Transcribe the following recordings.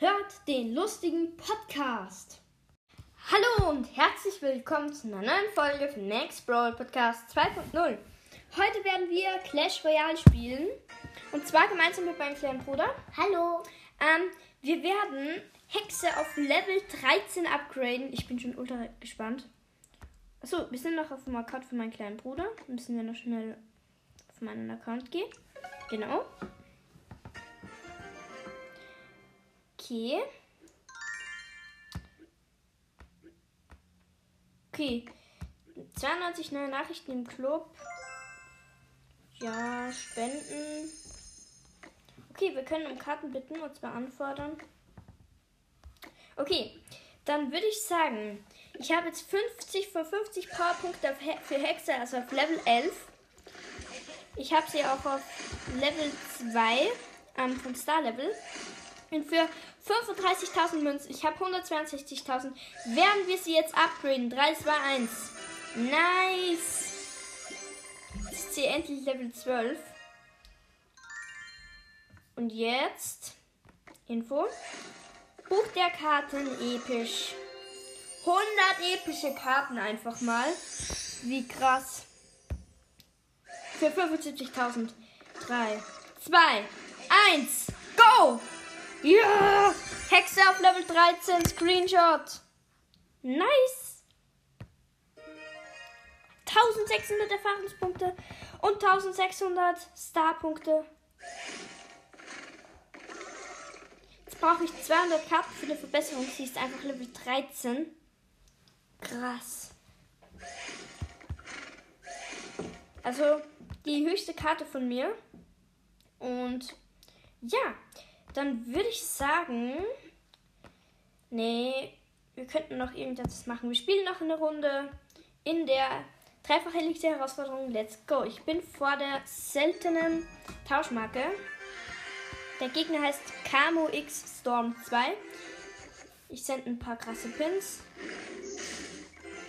hört den lustigen Podcast. Hallo und herzlich willkommen zu einer neuen Folge von Max Brawl Podcast 2.0. Heute werden wir Clash Royale spielen. Und zwar gemeinsam mit meinem kleinen Bruder. Hallo. Ähm, wir werden Hexe auf Level 13 upgraden. Ich bin schon ultra gespannt. Achso, wir sind noch auf dem Account von meinem kleinen Bruder. Müssen wir noch schnell auf meinen Account gehen. Genau. Okay. Okay. 92 neue Nachrichten im Club. Ja, Spenden. Okay, wir können um Karten bitten und zwar anfordern. Okay, dann würde ich sagen, ich habe jetzt 50 von 50 Powerpunkte für Hexe, also auf Level 11. Ich habe sie auch auf Level 2 ähm, vom Star Level. Und für 35.000 Münzen, ich habe 162.000, werden wir sie jetzt upgraden. 3, 2, 1. Nice. Jetzt ist sie endlich Level 12. Und jetzt Info. Buch der Karten episch. 100 epische Karten einfach mal. Wie krass. Für 75.000. 3, 2, 1, go! Ja! Hexe auf Level 13, Screenshot. Nice. 1600 Erfahrungspunkte und 1600 Starpunkte. Jetzt brauche ich 200 Karten für eine Verbesserung. Sie ist einfach Level 13. Krass. Also die höchste Karte von mir. Und ja, dann würde ich sagen, nee, wir könnten noch irgendetwas machen. Wir spielen noch eine Runde in der dreifach Elixir Herausforderung. Let's go. Ich bin vor der seltenen Tauschmarke. Der Gegner heißt Camo X Storm 2. Ich sende ein paar krasse Pins.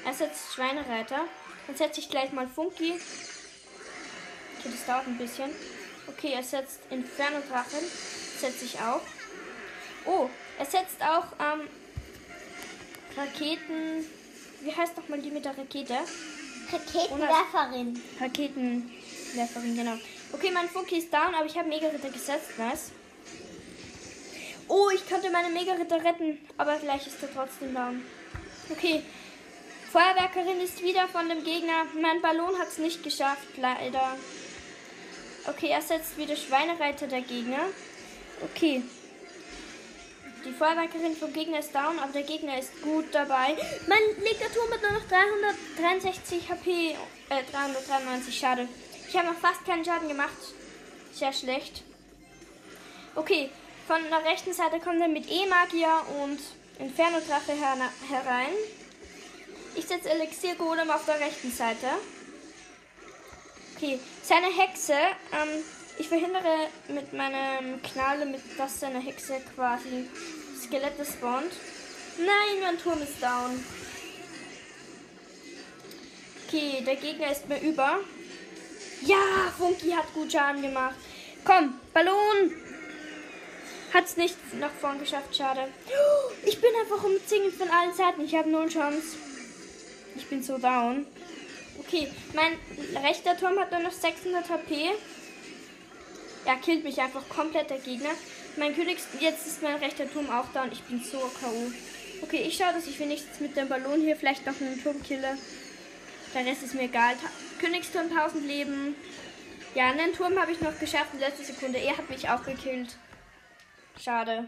Er setzt Schweinereiter. Dann setze ich gleich mal Funky. Okay, das dauert ein bisschen. Okay, er setzt Inferno Drachen setze ich auch. Oh, er setzt auch ähm, Raketen. Wie heißt nochmal die mit der Rakete? Raketenwerferin. Raketenwerferin, genau. Okay, mein Funky ist down, aber ich habe Mega-Ritter gesetzt. Nice. Oh, ich konnte meine Mega-Ritter retten, aber gleich ist er trotzdem down. Okay. Feuerwerkerin ist wieder von dem Gegner. Mein Ballon hat es nicht geschafft, leider. Okay, er setzt wieder Schweinereiter der Gegner. Okay. Die Feuerwerkerin vom Gegner ist down, aber der Gegner ist gut dabei. Mein linker Turm hat nur noch 363 HP. Äh, 393, schade. Ich habe noch fast keinen Schaden gemacht. Sehr schlecht. Okay, von der rechten Seite kommt er mit E-Magier und Inferno-Drache her herein. Ich setze Elixier Golem auf der rechten Seite. Okay, seine Hexe ähm, ich verhindere mit meinem Knalle, mit das seine Hexe quasi Skelette spawnt. Nein, mein Turm ist down. Okay, der Gegner ist mir über. Ja, Funky hat gut Schaden gemacht. Komm, Ballon! Hat's nicht nach vorn geschafft, schade. Ich bin einfach umzingelt von allen Seiten. Ich habe null Chance. Ich bin so down. Okay, mein rechter Turm hat nur noch 600 HP. Er killt mich einfach komplett, der Gegner. Mein Königs... Jetzt ist mein rechter Turm auch da und ich bin so K.O. Okay, ich schaue, dass ich wenigstens mit dem Ballon hier vielleicht noch einen Turm kille. Der Rest ist mir egal. Ta Königsturm 1000 Leben. Ja, einen Turm habe ich noch geschafft in letzter Sekunde. Er hat mich auch gekillt. Schade.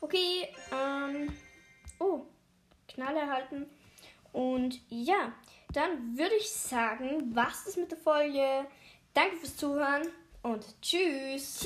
Okay, ähm. Oh, Knall erhalten. Und ja, dann würde ich sagen, was ist mit der Folge. Danke fürs Zuhören und tschüss.